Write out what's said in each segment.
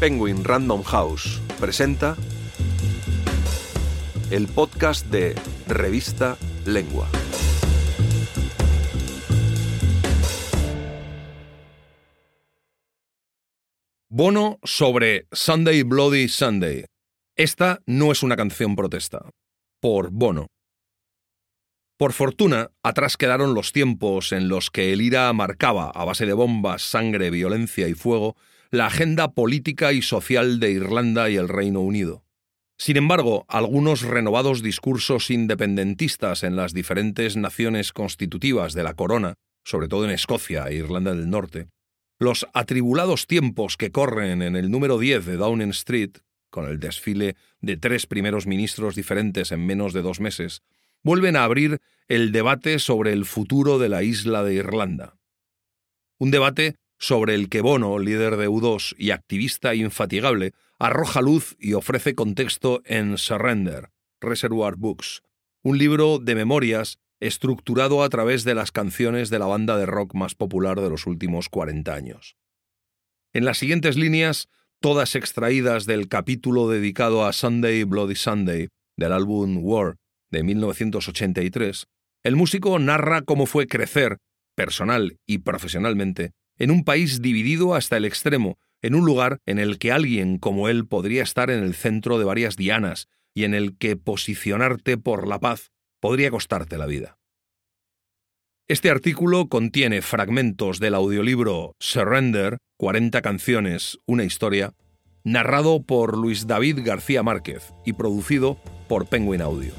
Penguin Random House presenta el podcast de Revista Lengua. Bono sobre Sunday Bloody Sunday. Esta no es una canción protesta. Por Bono. Por fortuna, atrás quedaron los tiempos en los que el IRA marcaba, a base de bombas, sangre, violencia y fuego, la agenda política y social de Irlanda y el Reino Unido. Sin embargo, algunos renovados discursos independentistas en las diferentes naciones constitutivas de la corona, sobre todo en Escocia e Irlanda del Norte, los atribulados tiempos que corren en el número 10 de Downing Street, con el desfile de tres primeros ministros diferentes en menos de dos meses, vuelven a abrir el debate sobre el futuro de la isla de Irlanda. Un debate sobre el que Bono, líder de U2 y activista infatigable, arroja luz y ofrece contexto en Surrender, Reservoir Books, un libro de memorias estructurado a través de las canciones de la banda de rock más popular de los últimos 40 años. En las siguientes líneas, todas extraídas del capítulo dedicado a Sunday Bloody Sunday del álbum War de 1983, el músico narra cómo fue crecer, personal y profesionalmente, en un país dividido hasta el extremo, en un lugar en el que alguien como él podría estar en el centro de varias dianas y en el que posicionarte por la paz podría costarte la vida. Este artículo contiene fragmentos del audiolibro Surrender, 40 canciones, una historia, narrado por Luis David García Márquez y producido por Penguin Audio.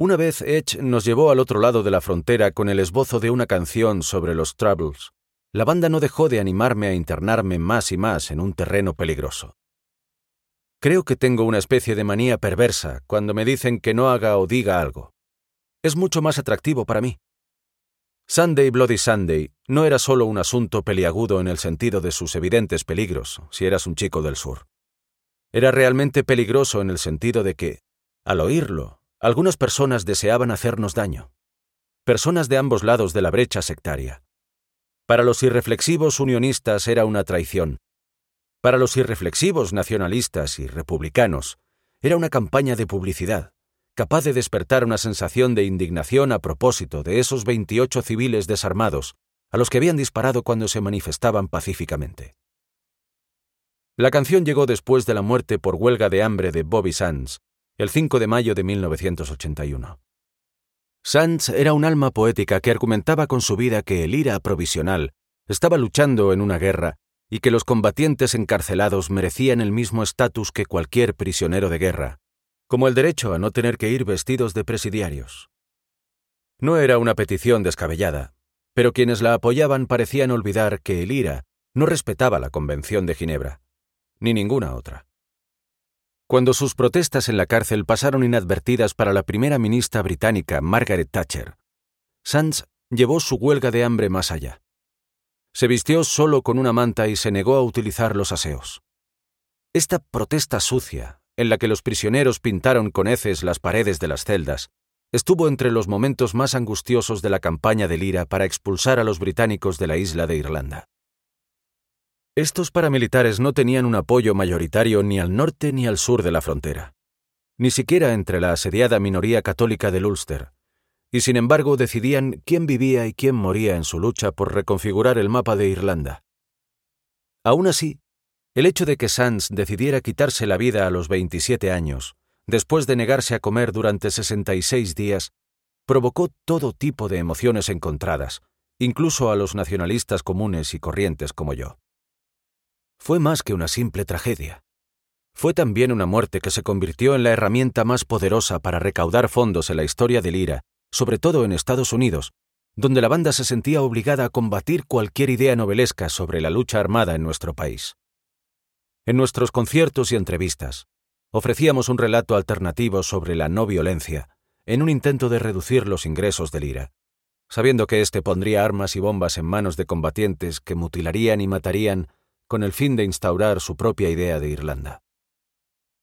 Una vez Edge nos llevó al otro lado de la frontera con el esbozo de una canción sobre los Troubles. La banda no dejó de animarme a internarme más y más en un terreno peligroso. Creo que tengo una especie de manía perversa cuando me dicen que no haga o diga algo. Es mucho más atractivo para mí. Sunday Bloody Sunday no era solo un asunto peliagudo en el sentido de sus evidentes peligros, si eras un chico del sur. Era realmente peligroso en el sentido de que, al oírlo, algunas personas deseaban hacernos daño. Personas de ambos lados de la brecha sectaria. Para los irreflexivos unionistas era una traición. Para los irreflexivos nacionalistas y republicanos era una campaña de publicidad, capaz de despertar una sensación de indignación a propósito de esos 28 civiles desarmados a los que habían disparado cuando se manifestaban pacíficamente. La canción llegó después de la muerte por huelga de hambre de Bobby Sands, el 5 de mayo de 1981. Sands era un alma poética que argumentaba con su vida que el IRA provisional estaba luchando en una guerra y que los combatientes encarcelados merecían el mismo estatus que cualquier prisionero de guerra, como el derecho a no tener que ir vestidos de presidiarios. No era una petición descabellada, pero quienes la apoyaban parecían olvidar que el IRA no respetaba la Convención de Ginebra, ni ninguna otra. Cuando sus protestas en la cárcel pasaron inadvertidas para la primera ministra británica Margaret Thatcher, Sands llevó su huelga de hambre más allá. Se vistió solo con una manta y se negó a utilizar los aseos. Esta protesta sucia, en la que los prisioneros pintaron con heces las paredes de las celdas, estuvo entre los momentos más angustiosos de la campaña de Lira para expulsar a los británicos de la isla de Irlanda. Estos paramilitares no tenían un apoyo mayoritario ni al norte ni al sur de la frontera, ni siquiera entre la asediada minoría católica del Ulster, y sin embargo decidían quién vivía y quién moría en su lucha por reconfigurar el mapa de Irlanda. Aún así, el hecho de que Sands decidiera quitarse la vida a los 27 años, después de negarse a comer durante 66 días, provocó todo tipo de emociones encontradas, incluso a los nacionalistas comunes y corrientes como yo fue más que una simple tragedia. Fue también una muerte que se convirtió en la herramienta más poderosa para recaudar fondos en la historia del IRA, sobre todo en Estados Unidos, donde la banda se sentía obligada a combatir cualquier idea novelesca sobre la lucha armada en nuestro país. En nuestros conciertos y entrevistas, ofrecíamos un relato alternativo sobre la no violencia, en un intento de reducir los ingresos del IRA, sabiendo que éste pondría armas y bombas en manos de combatientes que mutilarían y matarían con el fin de instaurar su propia idea de Irlanda.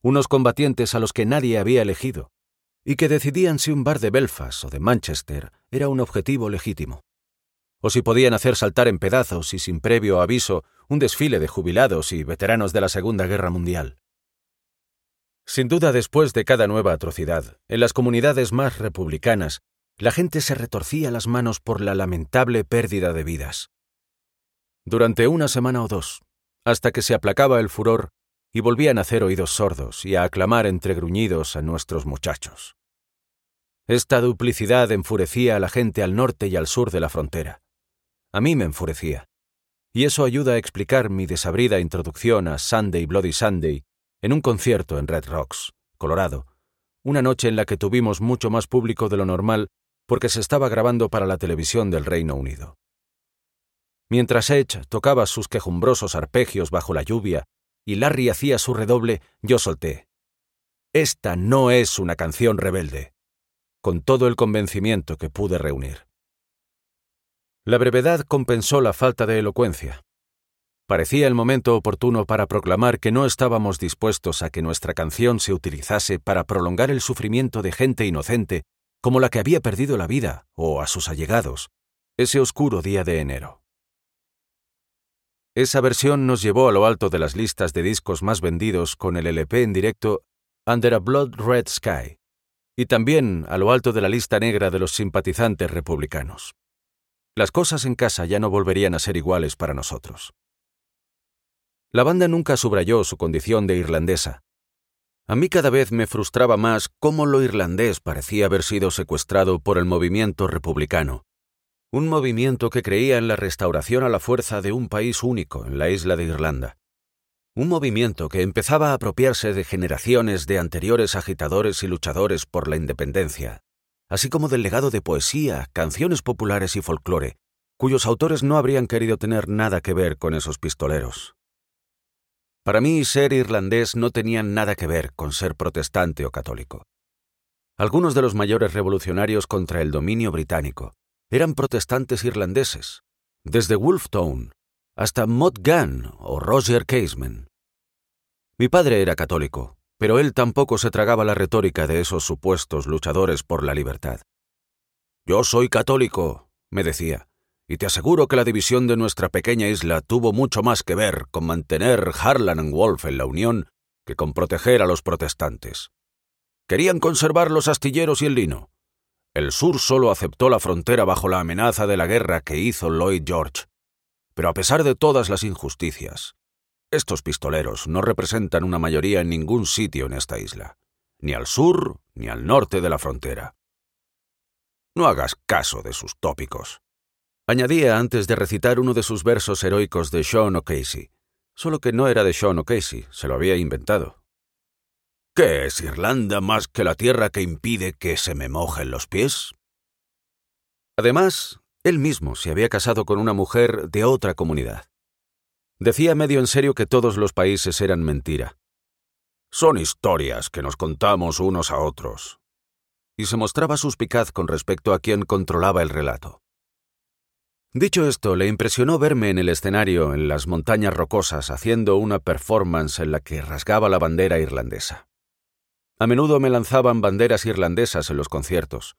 Unos combatientes a los que nadie había elegido, y que decidían si un bar de Belfast o de Manchester era un objetivo legítimo, o si podían hacer saltar en pedazos y sin previo aviso un desfile de jubilados y veteranos de la Segunda Guerra Mundial. Sin duda, después de cada nueva atrocidad, en las comunidades más republicanas, la gente se retorcía las manos por la lamentable pérdida de vidas. Durante una semana o dos, hasta que se aplacaba el furor y volvían a hacer oídos sordos y a aclamar entre gruñidos a nuestros muchachos. Esta duplicidad enfurecía a la gente al norte y al sur de la frontera. A mí me enfurecía. Y eso ayuda a explicar mi desabrida introducción a Sunday Bloody Sunday en un concierto en Red Rocks, Colorado, una noche en la que tuvimos mucho más público de lo normal porque se estaba grabando para la televisión del Reino Unido. Mientras Edge tocaba sus quejumbrosos arpegios bajo la lluvia y Larry hacía su redoble, yo solté. Esta no es una canción rebelde, con todo el convencimiento que pude reunir. La brevedad compensó la falta de elocuencia. Parecía el momento oportuno para proclamar que no estábamos dispuestos a que nuestra canción se utilizase para prolongar el sufrimiento de gente inocente como la que había perdido la vida, o a sus allegados, ese oscuro día de enero. Esa versión nos llevó a lo alto de las listas de discos más vendidos con el LP en directo Under a Blood Red Sky, y también a lo alto de la lista negra de los simpatizantes republicanos. Las cosas en casa ya no volverían a ser iguales para nosotros. La banda nunca subrayó su condición de irlandesa. A mí cada vez me frustraba más cómo lo irlandés parecía haber sido secuestrado por el movimiento republicano, un movimiento que creía en la restauración a la fuerza de un país único en la isla de Irlanda. Un movimiento que empezaba a apropiarse de generaciones de anteriores agitadores y luchadores por la independencia, así como del legado de poesía, canciones populares y folclore, cuyos autores no habrían querido tener nada que ver con esos pistoleros. Para mí, ser irlandés no tenía nada que ver con ser protestante o católico. Algunos de los mayores revolucionarios contra el dominio británico, eran protestantes irlandeses, desde Wolftown hasta Mott Gunn o Roger Caseman. Mi padre era católico, pero él tampoco se tragaba la retórica de esos supuestos luchadores por la libertad. Yo soy católico, me decía, y te aseguro que la división de nuestra pequeña isla tuvo mucho más que ver con mantener Harlan y Wolf en la Unión que con proteger a los protestantes. Querían conservar los astilleros y el lino, el sur solo aceptó la frontera bajo la amenaza de la guerra que hizo Lloyd George. Pero a pesar de todas las injusticias, estos pistoleros no representan una mayoría en ningún sitio en esta isla, ni al sur ni al norte de la frontera. No hagas caso de sus tópicos. Añadía antes de recitar uno de sus versos heroicos de Sean O'Casey, solo que no era de Sean O'Casey, se lo había inventado. ¿Qué es Irlanda más que la tierra que impide que se me mojen los pies? Además, él mismo se había casado con una mujer de otra comunidad. Decía medio en serio que todos los países eran mentira. Son historias que nos contamos unos a otros. Y se mostraba suspicaz con respecto a quien controlaba el relato. Dicho esto, le impresionó verme en el escenario en las montañas rocosas haciendo una performance en la que rasgaba la bandera irlandesa. A menudo me lanzaban banderas irlandesas en los conciertos,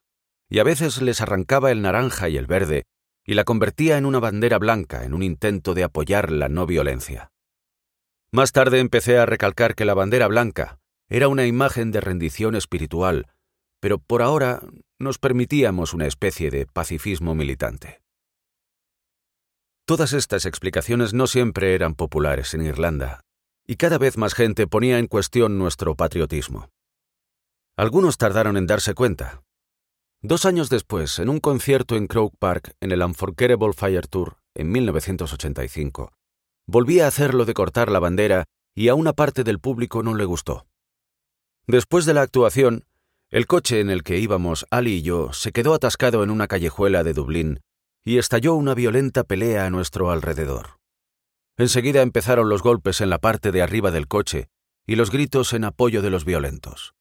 y a veces les arrancaba el naranja y el verde, y la convertía en una bandera blanca en un intento de apoyar la no violencia. Más tarde empecé a recalcar que la bandera blanca era una imagen de rendición espiritual, pero por ahora nos permitíamos una especie de pacifismo militante. Todas estas explicaciones no siempre eran populares en Irlanda, y cada vez más gente ponía en cuestión nuestro patriotismo. Algunos tardaron en darse cuenta. Dos años después, en un concierto en Croke Park en el Unforgettable Fire Tour en 1985, volví a hacerlo de cortar la bandera y a una parte del público no le gustó. Después de la actuación, el coche en el que íbamos Ali y yo se quedó atascado en una callejuela de Dublín y estalló una violenta pelea a nuestro alrededor. Enseguida empezaron los golpes en la parte de arriba del coche y los gritos en apoyo de los violentos.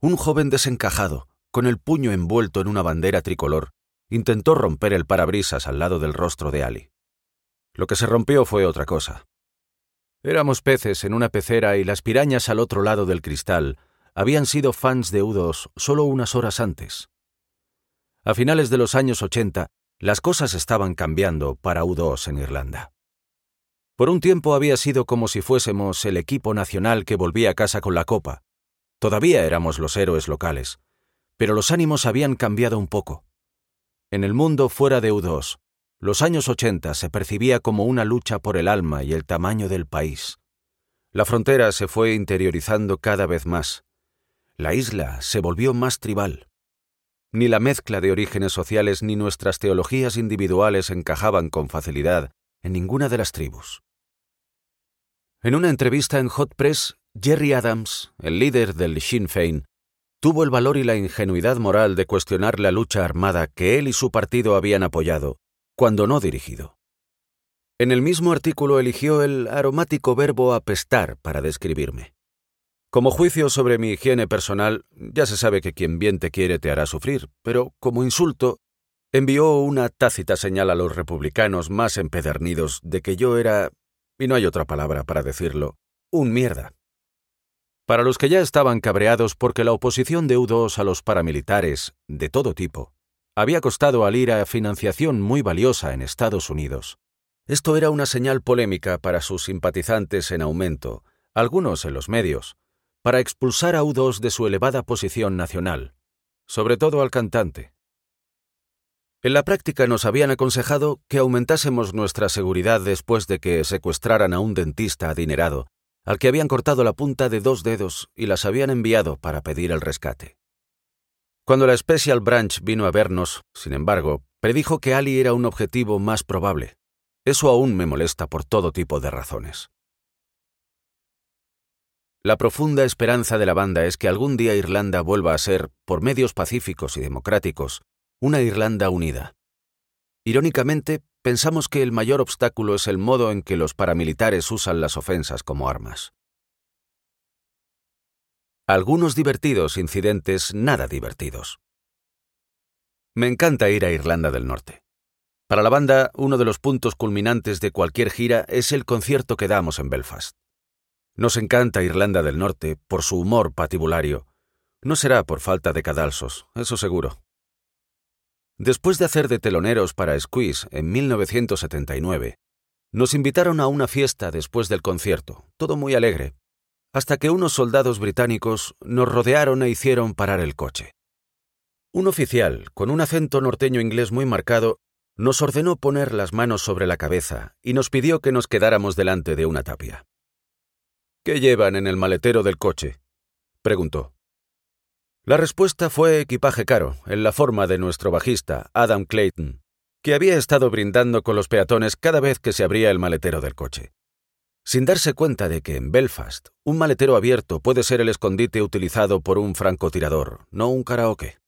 Un joven desencajado, con el puño envuelto en una bandera tricolor, intentó romper el parabrisas al lado del rostro de Ali. Lo que se rompió fue otra cosa. Éramos peces en una pecera y las pirañas al otro lado del cristal habían sido fans de U2 solo unas horas antes. A finales de los años 80, las cosas estaban cambiando para U2 en Irlanda. Por un tiempo había sido como si fuésemos el equipo nacional que volvía a casa con la copa. Todavía éramos los héroes locales, pero los ánimos habían cambiado un poco. En el mundo fuera de U2, los años 80 se percibía como una lucha por el alma y el tamaño del país. La frontera se fue interiorizando cada vez más. La isla se volvió más tribal. Ni la mezcla de orígenes sociales ni nuestras teologías individuales encajaban con facilidad en ninguna de las tribus. En una entrevista en Hot Press, Jerry Adams, el líder del Sinn Féin, tuvo el valor y la ingenuidad moral de cuestionar la lucha armada que él y su partido habían apoyado, cuando no dirigido. En el mismo artículo eligió el aromático verbo apestar para describirme. Como juicio sobre mi higiene personal, ya se sabe que quien bien te quiere te hará sufrir, pero como insulto, envió una tácita señal a los republicanos más empedernidos de que yo era y no hay otra palabra para decirlo, un mierda. Para los que ya estaban cabreados porque la oposición de U2 a los paramilitares, de todo tipo, había costado al IRA financiación muy valiosa en Estados Unidos. Esto era una señal polémica para sus simpatizantes en aumento, algunos en los medios, para expulsar a U2 de su elevada posición nacional, sobre todo al cantante. En la práctica nos habían aconsejado que aumentásemos nuestra seguridad después de que secuestraran a un dentista adinerado, al que habían cortado la punta de dos dedos y las habían enviado para pedir el rescate. Cuando la Special Branch vino a vernos, sin embargo, predijo que Ali era un objetivo más probable. Eso aún me molesta por todo tipo de razones. La profunda esperanza de la banda es que algún día Irlanda vuelva a ser, por medios pacíficos y democráticos, una Irlanda unida. Irónicamente, pensamos que el mayor obstáculo es el modo en que los paramilitares usan las ofensas como armas. Algunos divertidos incidentes nada divertidos. Me encanta ir a Irlanda del Norte. Para la banda, uno de los puntos culminantes de cualquier gira es el concierto que damos en Belfast. Nos encanta Irlanda del Norte por su humor patibulario. No será por falta de cadalsos, eso seguro. Después de hacer de teloneros para Squeeze en 1979, nos invitaron a una fiesta después del concierto, todo muy alegre, hasta que unos soldados británicos nos rodearon e hicieron parar el coche. Un oficial, con un acento norteño inglés muy marcado, nos ordenó poner las manos sobre la cabeza y nos pidió que nos quedáramos delante de una tapia. ¿Qué llevan en el maletero del coche? preguntó. La respuesta fue equipaje caro, en la forma de nuestro bajista, Adam Clayton, que había estado brindando con los peatones cada vez que se abría el maletero del coche. Sin darse cuenta de que en Belfast un maletero abierto puede ser el escondite utilizado por un francotirador, no un karaoke.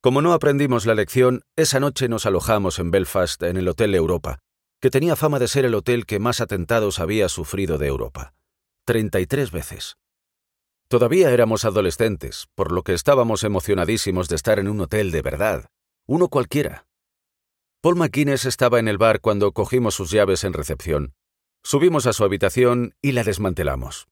Como no aprendimos la lección, esa noche nos alojamos en Belfast en el Hotel Europa, que tenía fama de ser el hotel que más atentados había sufrido de Europa. 33 veces. Todavía éramos adolescentes, por lo que estábamos emocionadísimos de estar en un hotel de verdad, uno cualquiera. Paul McInnes estaba en el bar cuando cogimos sus llaves en recepción. Subimos a su habitación y la desmantelamos.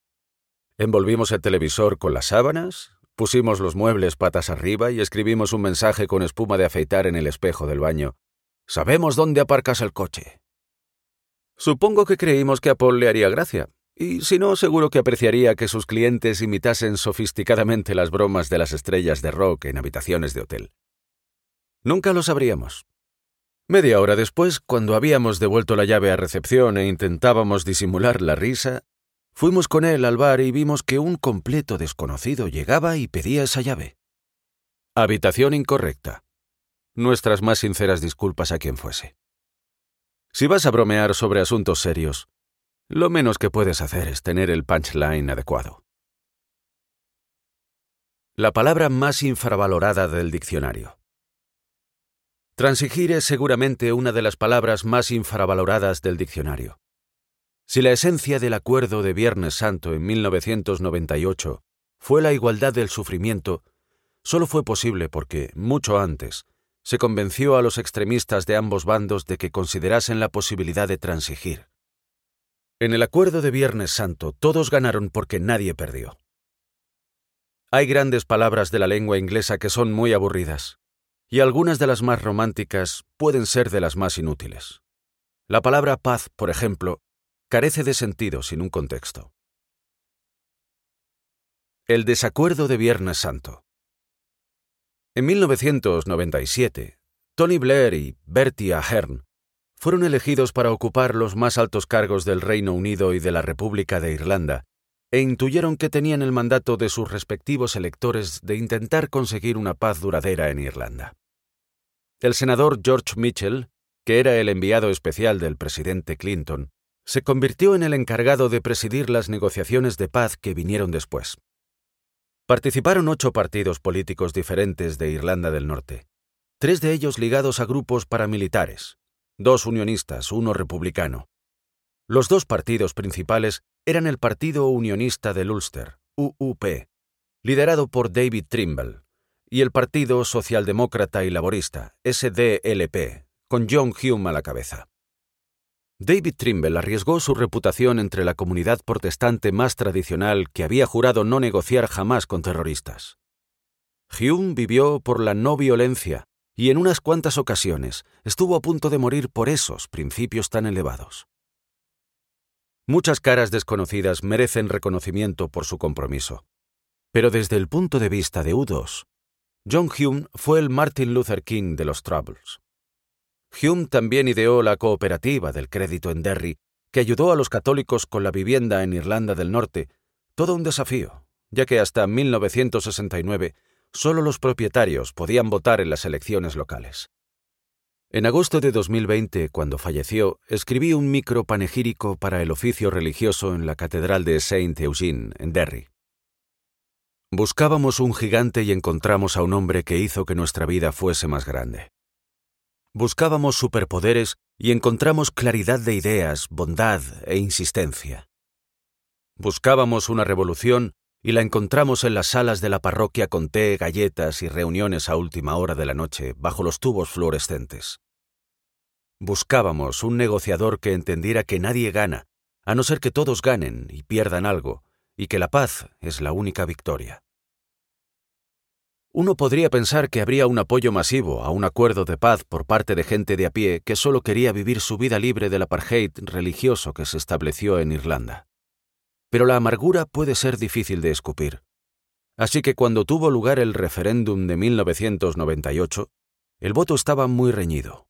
Envolvimos el televisor con las sábanas, pusimos los muebles patas arriba y escribimos un mensaje con espuma de afeitar en el espejo del baño. Sabemos dónde aparcas el coche. Supongo que creímos que a Paul le haría gracia, y si no, seguro que apreciaría que sus clientes imitasen sofisticadamente las bromas de las estrellas de rock en habitaciones de hotel. Nunca lo sabríamos. Media hora después, cuando habíamos devuelto la llave a recepción e intentábamos disimular la risa, fuimos con él al bar y vimos que un completo desconocido llegaba y pedía esa llave. Habitación incorrecta. Nuestras más sinceras disculpas a quien fuese. Si vas a bromear sobre asuntos serios, lo menos que puedes hacer es tener el punchline adecuado. La palabra más infravalorada del diccionario. Transigir es seguramente una de las palabras más infravaloradas del diccionario. Si la esencia del acuerdo de Viernes Santo en 1998 fue la igualdad del sufrimiento, solo fue posible porque, mucho antes, se convenció a los extremistas de ambos bandos de que considerasen la posibilidad de transigir. En el acuerdo de Viernes Santo todos ganaron porque nadie perdió. Hay grandes palabras de la lengua inglesa que son muy aburridas, y algunas de las más románticas pueden ser de las más inútiles. La palabra paz, por ejemplo, carece de sentido sin un contexto. El desacuerdo de Viernes Santo. En 1997, Tony Blair y Bertie Ahern fueron elegidos para ocupar los más altos cargos del Reino Unido y de la República de Irlanda e intuyeron que tenían el mandato de sus respectivos electores de intentar conseguir una paz duradera en Irlanda. El senador George Mitchell, que era el enviado especial del presidente Clinton, se convirtió en el encargado de presidir las negociaciones de paz que vinieron después. Participaron ocho partidos políticos diferentes de Irlanda del Norte, tres de ellos ligados a grupos paramilitares, dos unionistas, uno republicano. Los dos partidos principales eran el Partido Unionista del Ulster, UUP, liderado por David Trimble, y el Partido Socialdemócrata y Laborista, SDLP, con John Hume a la cabeza. David Trimble arriesgó su reputación entre la comunidad protestante más tradicional que había jurado no negociar jamás con terroristas. Hume vivió por la no violencia y en unas cuantas ocasiones estuvo a punto de morir por esos principios tan elevados. Muchas caras desconocidas merecen reconocimiento por su compromiso. Pero desde el punto de vista de U2, John Hume fue el Martin Luther King de los Troubles. Hume también ideó la cooperativa del crédito en Derry, que ayudó a los católicos con la vivienda en Irlanda del Norte, todo un desafío, ya que hasta 1969 solo los propietarios podían votar en las elecciones locales. En agosto de 2020, cuando falleció, escribí un micro panegírico para el oficio religioso en la Catedral de Saint Eugene, en Derry. Buscábamos un gigante y encontramos a un hombre que hizo que nuestra vida fuese más grande. Buscábamos superpoderes y encontramos claridad de ideas, bondad e insistencia. Buscábamos una revolución y la encontramos en las salas de la parroquia con té, galletas y reuniones a última hora de la noche bajo los tubos fluorescentes. Buscábamos un negociador que entendiera que nadie gana, a no ser que todos ganen y pierdan algo, y que la paz es la única victoria. Uno podría pensar que habría un apoyo masivo a un acuerdo de paz por parte de gente de a pie que solo quería vivir su vida libre del apartheid religioso que se estableció en Irlanda pero la amargura puede ser difícil de escupir. Así que cuando tuvo lugar el referéndum de 1998, el voto estaba muy reñido.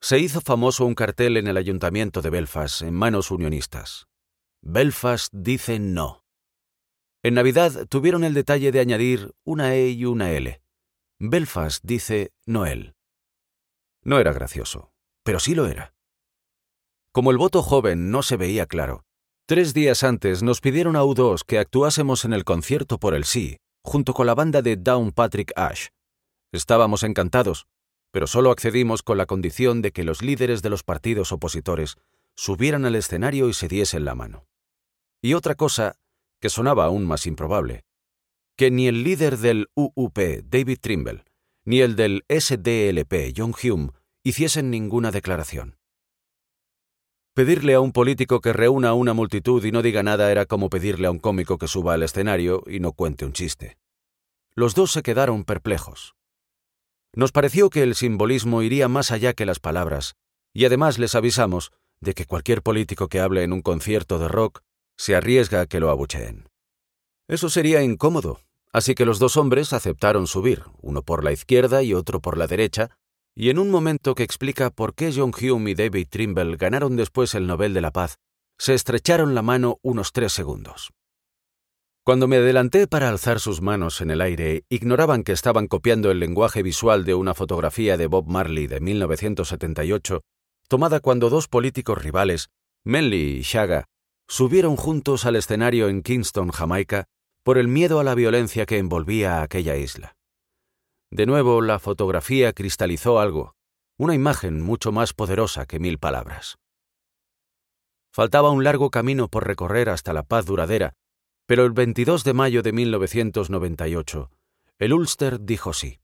Se hizo famoso un cartel en el ayuntamiento de Belfast en manos unionistas. Belfast dice no. En Navidad tuvieron el detalle de añadir una E y una L. Belfast dice Noel. No era gracioso, pero sí lo era. Como el voto joven no se veía claro, Tres días antes nos pidieron a U2 que actuásemos en el concierto por el sí, junto con la banda de Patrick Ash. Estábamos encantados, pero solo accedimos con la condición de que los líderes de los partidos opositores subieran al escenario y se diesen la mano. Y otra cosa, que sonaba aún más improbable, que ni el líder del UUP, David Trimble, ni el del SDLP, John Hume, hiciesen ninguna declaración. Pedirle a un político que reúna a una multitud y no diga nada era como pedirle a un cómico que suba al escenario y no cuente un chiste. Los dos se quedaron perplejos. Nos pareció que el simbolismo iría más allá que las palabras, y además les avisamos de que cualquier político que hable en un concierto de rock se arriesga a que lo abucheen. Eso sería incómodo, así que los dos hombres aceptaron subir, uno por la izquierda y otro por la derecha, y en un momento que explica por qué John Hume y David Trimble ganaron después el Nobel de la Paz, se estrecharon la mano unos tres segundos. Cuando me adelanté para alzar sus manos en el aire, ignoraban que estaban copiando el lenguaje visual de una fotografía de Bob Marley de 1978, tomada cuando dos políticos rivales, Manley y Shaga, subieron juntos al escenario en Kingston, Jamaica, por el miedo a la violencia que envolvía a aquella isla. De nuevo la fotografía cristalizó algo, una imagen mucho más poderosa que mil palabras. Faltaba un largo camino por recorrer hasta la paz duradera, pero el 22 de mayo de 1998, el Ulster dijo sí.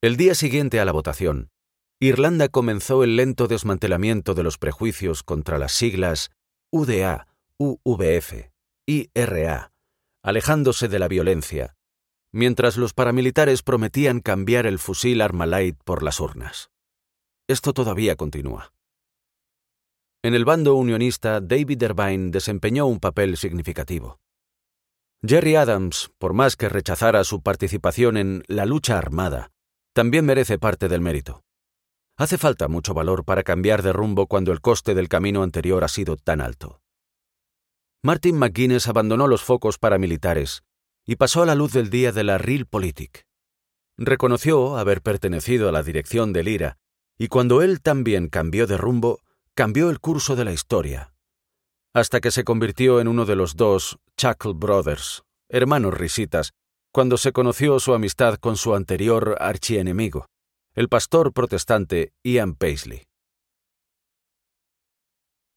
El día siguiente a la votación, Irlanda comenzó el lento desmantelamiento de los prejuicios contra las siglas UDA, UVF, IRA, alejándose de la violencia, mientras los paramilitares prometían cambiar el fusil Armalite por las urnas. Esto todavía continúa. En el bando unionista, David Irvine desempeñó un papel significativo. Jerry Adams, por más que rechazara su participación en la lucha armada, también merece parte del mérito. Hace falta mucho valor para cambiar de rumbo cuando el coste del camino anterior ha sido tan alto. Martin McGuinness abandonó los focos paramilitares y pasó a la luz del día de la Realpolitik. Reconoció haber pertenecido a la dirección del IRA y cuando él también cambió de rumbo, cambió el curso de la historia, hasta que se convirtió en uno de los dos Chuckle Brothers, hermanos risitas, cuando se conoció su amistad con su anterior archienemigo, el pastor protestante Ian Paisley.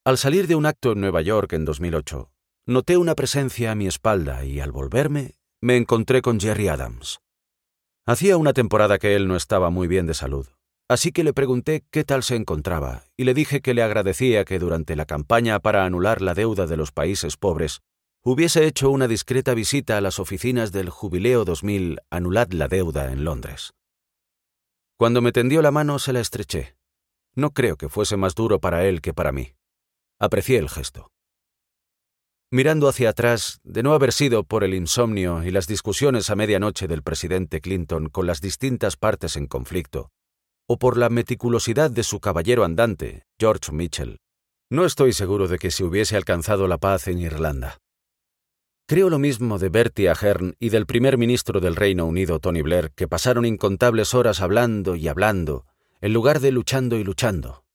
Al salir de un acto en Nueva York en 2008, noté una presencia a mi espalda y al volverme me encontré con Jerry Adams. Hacía una temporada que él no estaba muy bien de salud, así que le pregunté qué tal se encontraba y le dije que le agradecía que durante la campaña para anular la deuda de los países pobres hubiese hecho una discreta visita a las oficinas del Jubileo 2000 Anulad la Deuda en Londres. Cuando me tendió la mano se la estreché. No creo que fuese más duro para él que para mí. Aprecié el gesto. Mirando hacia atrás, de no haber sido por el insomnio y las discusiones a medianoche del presidente Clinton con las distintas partes en conflicto, o por la meticulosidad de su caballero andante, George Mitchell, no estoy seguro de que se hubiese alcanzado la paz en Irlanda. Creo lo mismo de Bertie Ahern y del primer ministro del Reino Unido, Tony Blair, que pasaron incontables horas hablando y hablando, en lugar de luchando y luchando.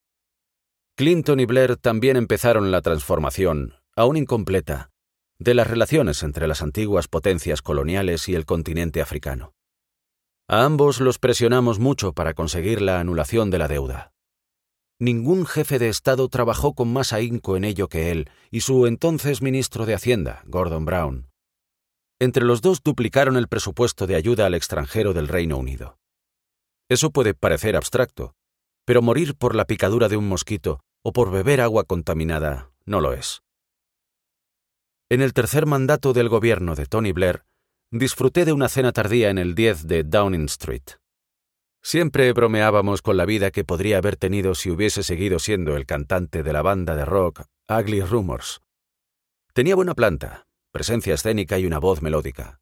Clinton y Blair también empezaron la transformación, aún incompleta, de las relaciones entre las antiguas potencias coloniales y el continente africano. A ambos los presionamos mucho para conseguir la anulación de la deuda. Ningún jefe de Estado trabajó con más ahínco en ello que él y su entonces ministro de Hacienda, Gordon Brown. Entre los dos duplicaron el presupuesto de ayuda al extranjero del Reino Unido. Eso puede parecer abstracto, pero morir por la picadura de un mosquito o por beber agua contaminada no lo es. En el tercer mandato del gobierno de Tony Blair, disfruté de una cena tardía en el 10 de Downing Street. Siempre bromeábamos con la vida que podría haber tenido si hubiese seguido siendo el cantante de la banda de rock Ugly Rumors. Tenía buena planta, presencia escénica y una voz melódica.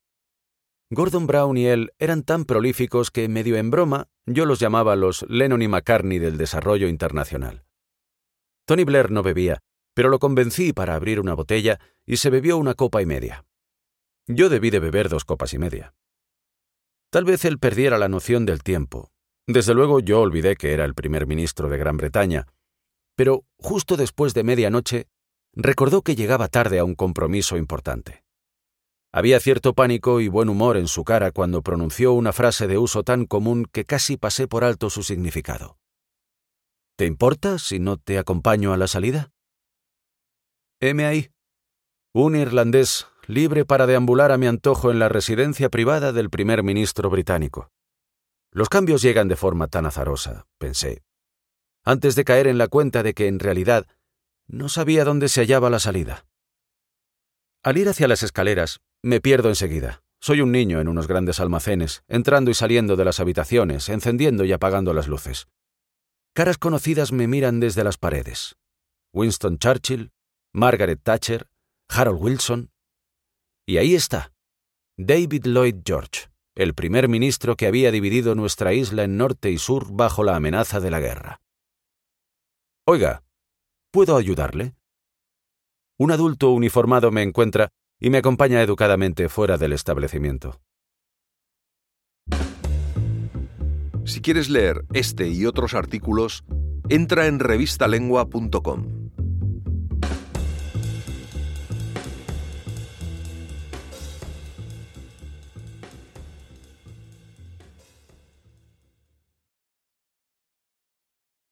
Gordon Brown y él eran tan prolíficos que, medio en broma, yo los llamaba los Lennon y McCartney del desarrollo internacional. Tony Blair no bebía, pero lo convencí para abrir una botella y se bebió una copa y media. Yo debí de beber dos copas y media. Tal vez él perdiera la noción del tiempo. Desde luego yo olvidé que era el primer ministro de Gran Bretaña, pero justo después de medianoche recordó que llegaba tarde a un compromiso importante. Había cierto pánico y buen humor en su cara cuando pronunció una frase de uso tan común que casi pasé por alto su significado. ¿Te importa si no te acompaño a la salida? Heme ahí. Un irlandés libre para deambular a mi antojo en la residencia privada del primer ministro británico. Los cambios llegan de forma tan azarosa, pensé, antes de caer en la cuenta de que en realidad no sabía dónde se hallaba la salida. Al ir hacia las escaleras, me pierdo enseguida. Soy un niño en unos grandes almacenes, entrando y saliendo de las habitaciones, encendiendo y apagando las luces. Caras conocidas me miran desde las paredes. Winston Churchill, Margaret Thatcher, Harold Wilson, y ahí está, David Lloyd George, el primer ministro que había dividido nuestra isla en norte y sur bajo la amenaza de la guerra. Oiga, ¿puedo ayudarle? Un adulto uniformado me encuentra y me acompaña educadamente fuera del establecimiento. Si quieres leer este y otros artículos, entra en revistalengua.com.